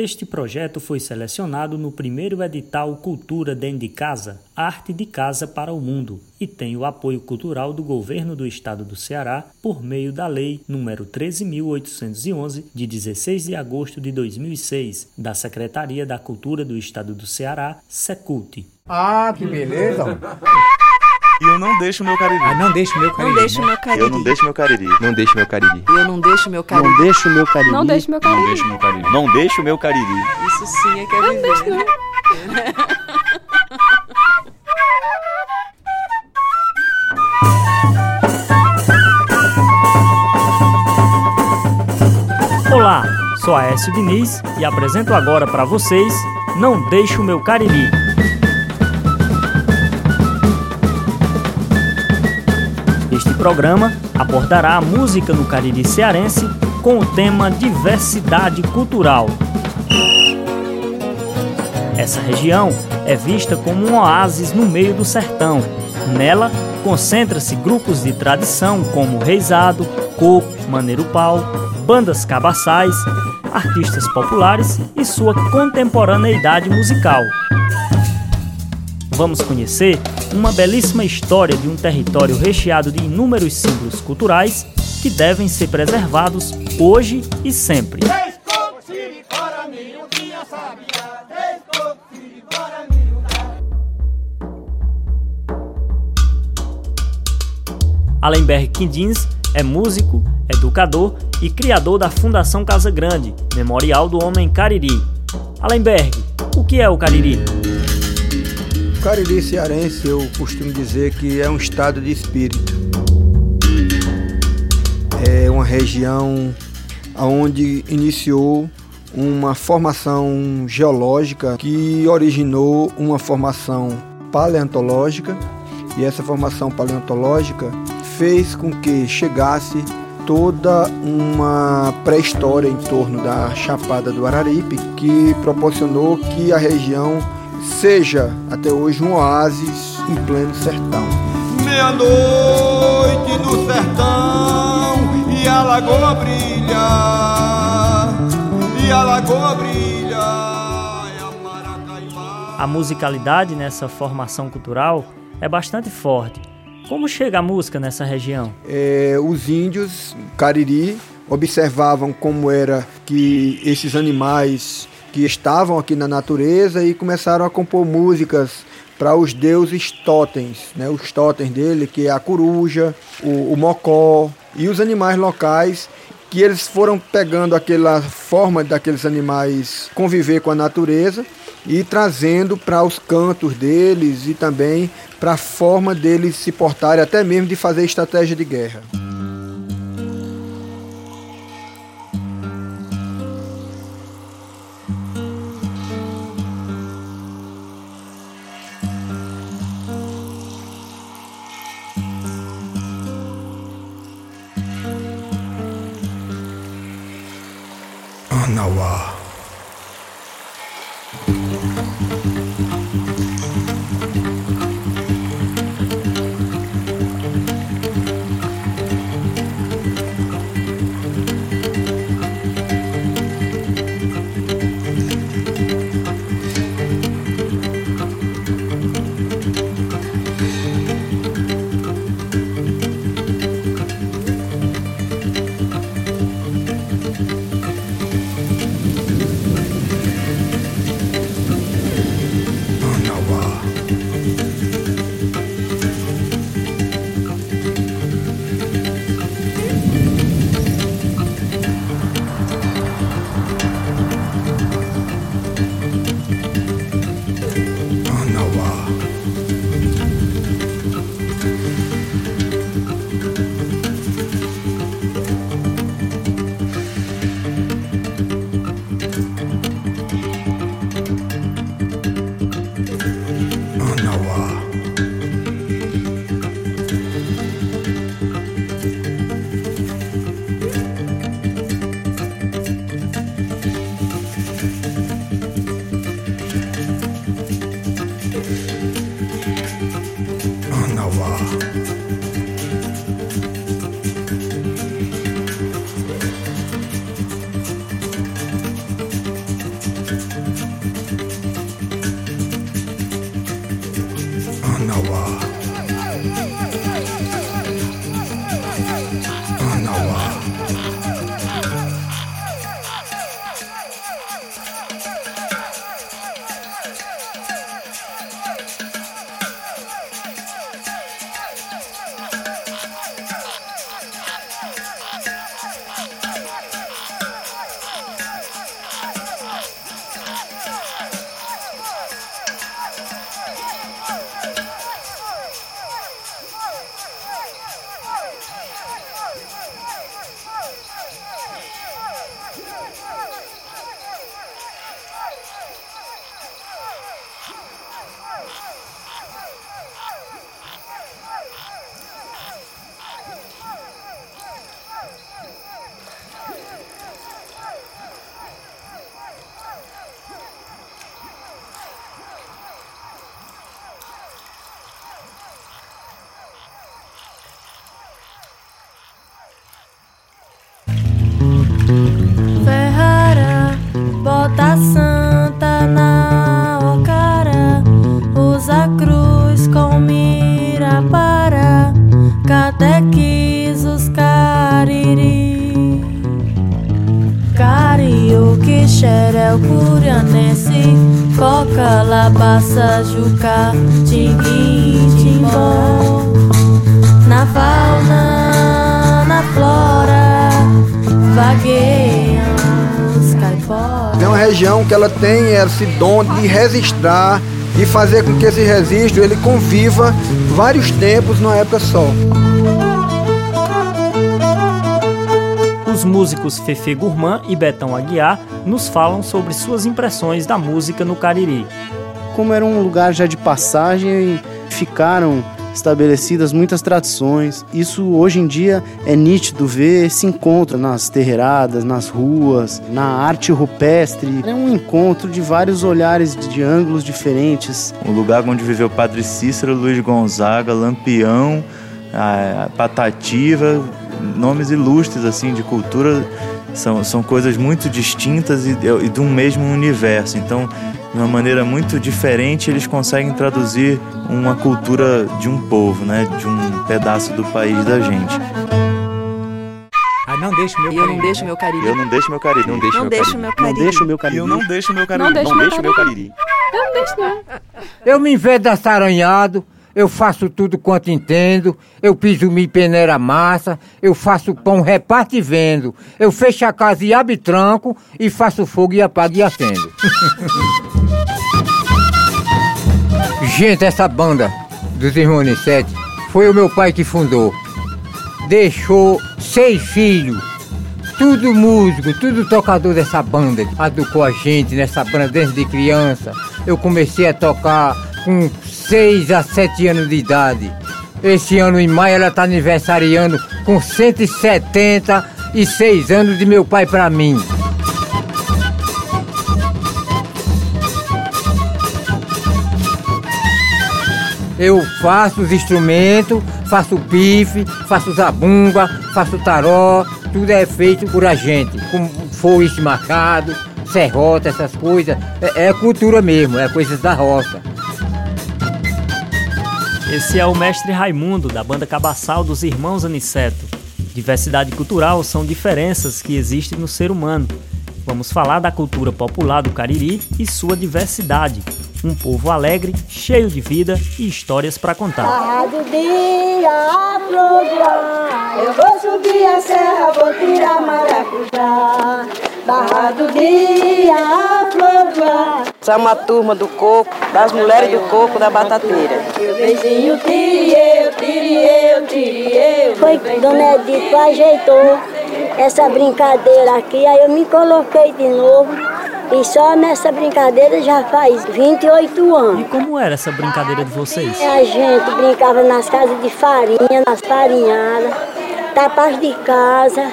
Este projeto foi selecionado no primeiro edital Cultura Dentro de Casa, Arte de Casa para o Mundo, e tem o apoio cultural do Governo do Estado do Ceará por meio da Lei nº 13.811, de 16 de agosto de 2006, da Secretaria da Cultura do Estado do Ceará, Secult. Ah, que beleza! E eu não deixo meu cariri. Ah, não deixo meu cariri. Não deixo né? meu cariri. Eu não deixo meu cariri. Não deixe meu cariri. Eu não deixo meu cariri. Não deixe o meu cariri. Não deixe meu Não cariri. deixe meu cariri. Não deixo meu cariri. Isso sim é que é viver. Olá, sou Aécio Diniz e apresento agora para vocês Não Deixe o Meu Cariri. Programa abordará a música no Cariri cearense com o tema Diversidade Cultural. Essa região é vista como um oásis no meio do sertão. Nela, concentra-se grupos de tradição como Reisado, Coco, Maneiro Pau, bandas cabaçais, artistas populares e sua contemporaneidade musical. Vamos conhecer uma belíssima história de um território recheado de inúmeros símbolos culturais que devem ser preservados hoje e sempre. Alenberg Quindins é músico, educador e criador da Fundação Casa Grande, Memorial do Homem Cariri. Alenberg, o que é o Cariri? Cariri cearense, eu costumo dizer que é um estado de espírito. É uma região onde iniciou uma formação geológica que originou uma formação paleontológica e essa formação paleontológica fez com que chegasse toda uma pré-história em torno da Chapada do Araripe que proporcionou que a região seja até hoje um oásis em pleno sertão. Meia-noite no sertão e a lagoa brilha, e a lagoa brilha, e a. A musicalidade nessa formação cultural é bastante forte. Como chega a música nessa região? É, os índios Cariri observavam como era que esses animais que estavam aqui na natureza e começaram a compor músicas para os deuses totens, né? os totens dele, que é a coruja, o, o mocó e os animais locais que eles foram pegando aquela forma daqueles animais conviver com a natureza e trazendo para os cantos deles e também para a forma deles se portarem, até mesmo de fazer estratégia de guerra. power. Xerel, curianense, coca, labaça, juca, tinguim, timbó. Na fauna, na flora, vagueiam caiporas. É uma região que ela tem esse dom de registrar e fazer com que esse registro ele conviva vários tempos numa época só. Os músicos Fefe Gourmand e Betão Aguiar nos falam sobre suas impressões da música no Cariri. como era um lugar já de passagem, ficaram estabelecidas muitas tradições. Isso hoje em dia é nítido ver, se encontra nas terreiradas, nas ruas, na arte rupestre. É um encontro de vários olhares de ângulos diferentes. O lugar onde viveu Padre Cícero, Luiz Gonzaga, Lampião, a Patativa, nomes ilustres assim de cultura são, são coisas muito distintas e, e de um mesmo universo. Então, de uma maneira muito diferente, eles conseguem traduzir uma cultura de um povo, né? De um pedaço do país da gente. Ah, não deixa o meu eu não deixo meu cariri. Eu não deixo meu cariri. Não deixo Não meu deixo cariri. meu Não cariri. deixa o meu cariri. eu não deixo meu cariri. Não deixo meu meu cariri. Eu não deixo, não. Eu me invedo assaranhado, eu faço tudo quanto entendo, eu piso mi peneira massa, eu faço pão reparto e vendo, eu fecho a casa e abro tranco, e faço fogo e apago e acendo. Gente, essa banda dos Irmãos Nissete foi o meu pai que fundou. Deixou seis filhos, tudo músico, tudo tocador dessa banda. Educou a gente nessa banda desde criança. Eu comecei a tocar com 6 a 7 anos de idade. Esse ano em maio ela está aniversariando com 176 anos de meu pai para mim. Eu faço os instrumentos, faço o pife, faço zabumba, faço taró, tudo é feito por a gente, com foice machado, serrota, essas coisas. É, é cultura mesmo, é coisas da roça. Esse é o mestre Raimundo, da banda Cabaçal dos Irmãos Aniceto. Diversidade cultural são diferenças que existem no ser humano. Vamos falar da cultura popular do Cariri e sua diversidade. Um povo alegre, cheio de vida e histórias para contar. Barra do dia, a ar. Eu vou subir a serra, vou tirar maracujá. Barra do dia, a flor Somos uma turma do coco, das mulheres do coco da batateira. Eu beijinho, tire eu, tire eu, tire eu. Foi que Dona Edith ajeitou essa brincadeira aqui, aí eu me coloquei de novo. E só nessa brincadeira já faz 28 anos. E como era essa brincadeira de vocês? A gente brincava nas casas de farinha, nas farinhadas, tapas de casa,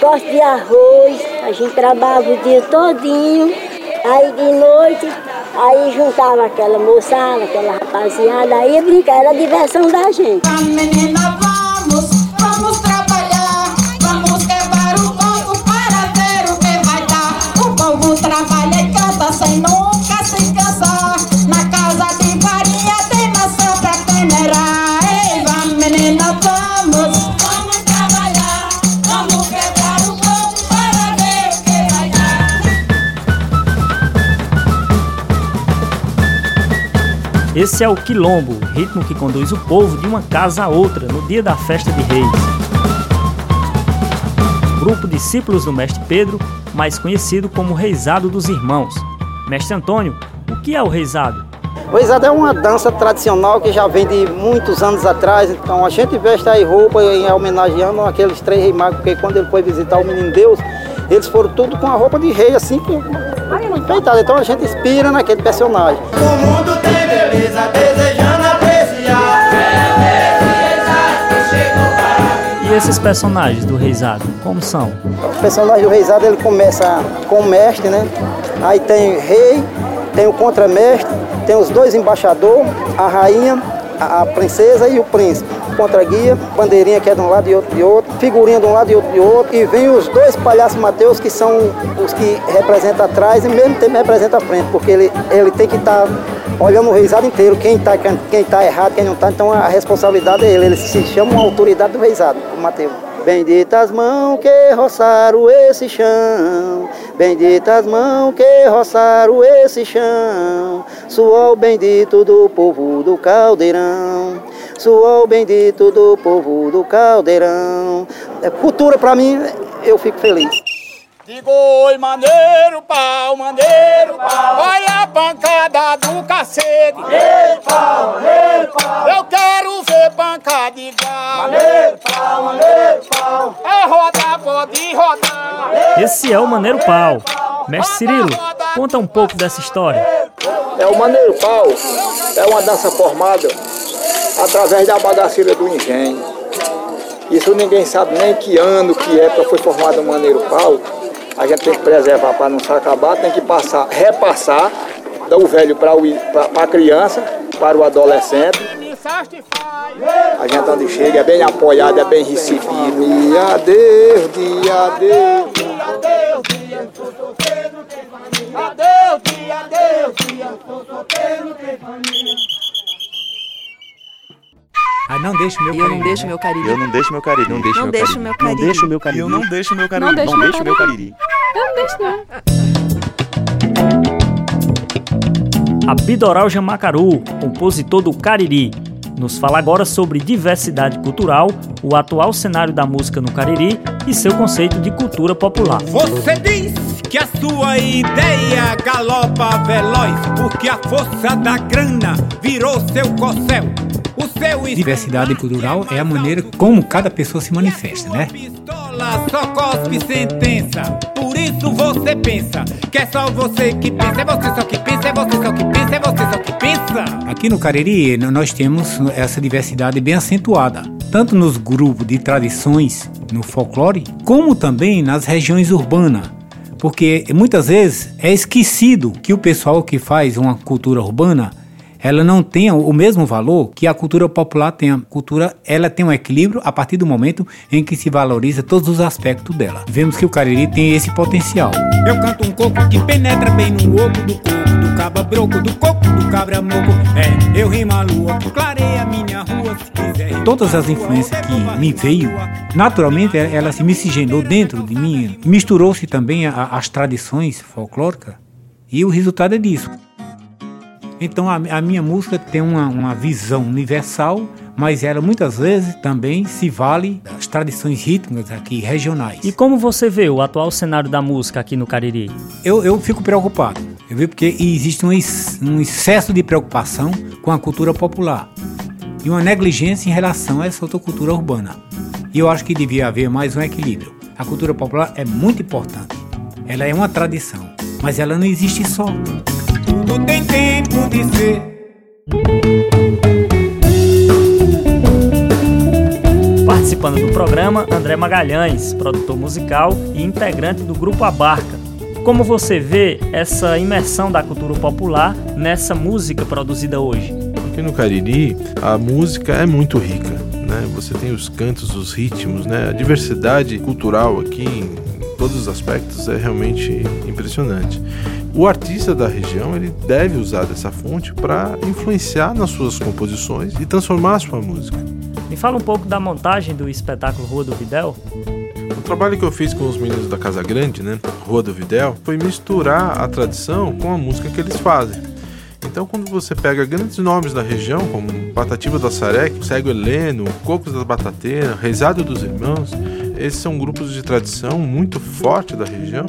poste de arroz, a gente trabalhava o dia todinho, aí de noite, aí juntava aquela moçada, aquela rapaziada, aí brincava, era a diversão da gente. Esse é o quilombo, ritmo que conduz o povo de uma casa a outra no dia da festa de reis. Grupo discípulos do mestre Pedro, mais conhecido como Reisado dos Irmãos. Mestre Antônio, o que é o reisado? O reisado é uma dança tradicional que já vem de muitos anos atrás. Então a gente veste aí roupa em homenageando aqueles três reis magos, porque quando ele foi visitar o menino Deus, eles foram tudo com a roupa de rei, assim que. Enfeitado. Então a gente inspira naquele personagem. Beleza, desejando apreciar. E esses personagens do reisado, como são? O personagem do reisado ele começa com o mestre, né? Aí tem rei, tem o contramestre, tem os dois embaixadores, a rainha, a, a princesa e o príncipe. Contra-guia, bandeirinha que é de um lado e outro de outro, figurinha de um lado e outro de outro. E vem os dois palhaços Mateus, que são os que representam atrás e mesmo tempo representa a frente, porque ele, ele tem que estar olhando o reisado inteiro, quem está quem tá errado, quem não está. Então a responsabilidade é ele, ele se chama uma autoridade do reisado, o Mateus. Benditas mãos que roçaram esse chão, benditas mãos que roçaram esse chão, suor bendito do povo do caldeirão, suor bendito do povo do caldeirão. É cultura para mim, eu fico feliz. Digo oi, maneiro pau, maneiro pau. Olha a pancada do cacete. Maneiro pau, maneiro pau. Eu quero ver pancada igual. Maneiro pau, maneiro pau. É rodar, pode rodar. Esse é o Maneiro Pau. Mestre Cirilo, conta um pouco dessa história. É o Maneiro Pau, é uma dança formada através da bagaceira do engenho. Isso ninguém sabe nem que ano, que época foi formado o Maneiro Pau. A gente tem que preservar para não se acabar, tem que passar, repassar do velho para a criança, para o adolescente. A gente onde chega é bem apoiado, é bem recebido. Dia Deus, dia Deus. Adeus, dia, adeus, dia. Tô solteiro, tem família. Ah, não deixa o meu E eu não deixo meu cariri. Eu não deixo meu cariri. Não deixo meu cariri. Não deixo meu cariri. Eu não deixo meu cariri. Não deixo meu deixo meu cariri. Abidoral Jamacaru, compositor do Cariri, nos fala agora sobre diversidade cultural, o atual cenário da música no Cariri e seu conceito de cultura popular. Você diz que a sua ideia galopa veloz, porque a força da grana virou seu corcel. O seu Diversidade cultural é a maneira como cada pessoa se manifesta, né? Pistola só cospe sentença. Por isso você pensa que é só você que pensa, é você só que pensa, é você só que pensa, é você só que pensa. Aqui no Cariri nós temos essa diversidade bem acentuada, tanto nos grupos de tradições no folclore, como também nas regiões urbanas. Porque muitas vezes é esquecido que o pessoal que faz uma cultura urbana ela não tem o mesmo valor que a cultura popular tem. A cultura ela tem um equilíbrio a partir do momento em que se valoriza todos os aspectos dela. Vemos que o Cariri tem esse potencial. Eu canto um coco que penetra bem no oco do coco, do caba broco, do coco, do cabra moco. É, eu rimo a lua, clareia minha rua se quiser. Todas as influências que me veio, naturalmente ela ela se miscigenou dentro de mim, misturou-se também as tradições folclóricas e o resultado é disso. Então a, a minha música tem uma, uma visão universal, mas ela muitas vezes também se vale das tradições rítmicas aqui regionais. E como você vê o atual cenário da música aqui no Cariri? Eu, eu fico preocupado, eu vi porque existe um, um excesso de preocupação com a cultura popular e uma negligência em relação a essa outra cultura urbana. E eu acho que devia haver mais um equilíbrio. A cultura popular é muito importante, ela é uma tradição, mas ela não existe só. Tudo tem tempo de ser. Participando do programa, André Magalhães, produtor musical e integrante do Grupo Abarca. Como você vê essa imersão da cultura popular nessa música produzida hoje? Aqui no Cariri, a música é muito rica, né? Você tem os cantos, os ritmos, né? A diversidade cultural aqui em todos os aspectos é realmente impressionante. O artista da região, ele deve usar dessa fonte para influenciar nas suas composições e transformar a sua música. Me fala um pouco da montagem do espetáculo Rua do Videl. O trabalho que eu fiz com os meninos da Casa Grande, né, Rua do Videl, foi misturar a tradição com a música que eles fazem. Então, quando você pega grandes nomes da região, como Patativa do Assaré, Cego Heleno, Cocos das Batateiras, Rezado dos Irmãos, esses são grupos de tradição muito forte da região.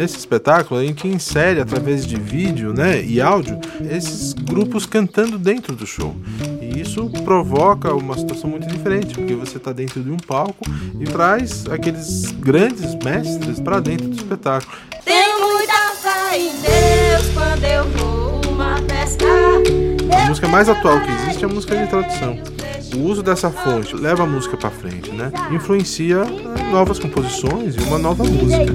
Nesse espetáculo, a gente insere através de vídeo né, e áudio esses grupos cantando dentro do show. E isso provoca uma situação muito diferente, porque você está dentro de um palco e traz aqueles grandes mestres para dentro do espetáculo. Tenho muita fé em Deus quando eu vou uma pescar. A música mais atual que existe é a música de tradução. O uso dessa fonte leva a música para frente, né? Influencia novas composições e uma nova música.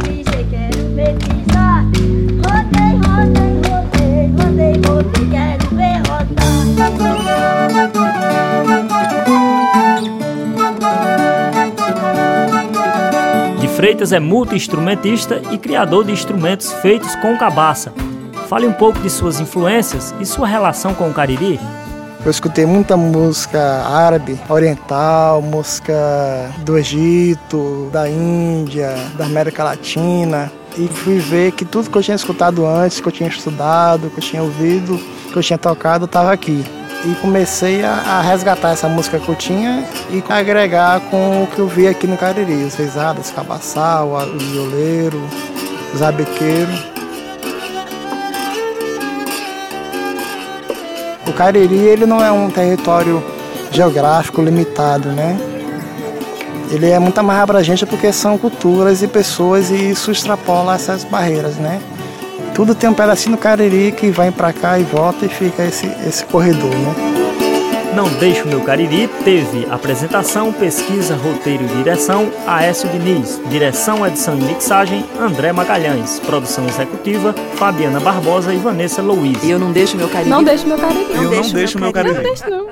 De Freitas é multi-instrumentista e criador de instrumentos feitos com cabaça. Fale um pouco de suas influências e sua relação com o Cariri. Eu escutei muita música árabe, oriental, música do Egito, da Índia, da América Latina. E fui ver que tudo que eu tinha escutado antes, que eu tinha estudado, que eu tinha ouvido, que eu tinha tocado, estava aqui. E comecei a, resgatar essa música que eu tinha e agregar com o que eu vi aqui no Cariri. Os reisadas, cabaçal, o violeiro, os abequeiros. O Cariri ele não é um território geográfico limitado, né? Ele é muito mais abrangente porque são culturas e pessoas e isso extrapola essas barreiras, né? Tudo tem um pedacinho do Cariri que vai para cá e volta e fica esse, esse corredor, né? Não Deixe o Meu Cariri teve apresentação, pesquisa, roteiro e direção Aécio Diniz, direção, edição e mixagem André Magalhães, produção executiva Fabiana Barbosa e Vanessa Luiz. E eu não deixo meu Cariri. Não deixo meu Cariri. Eu não deixo meu Cariri. Não deixo não.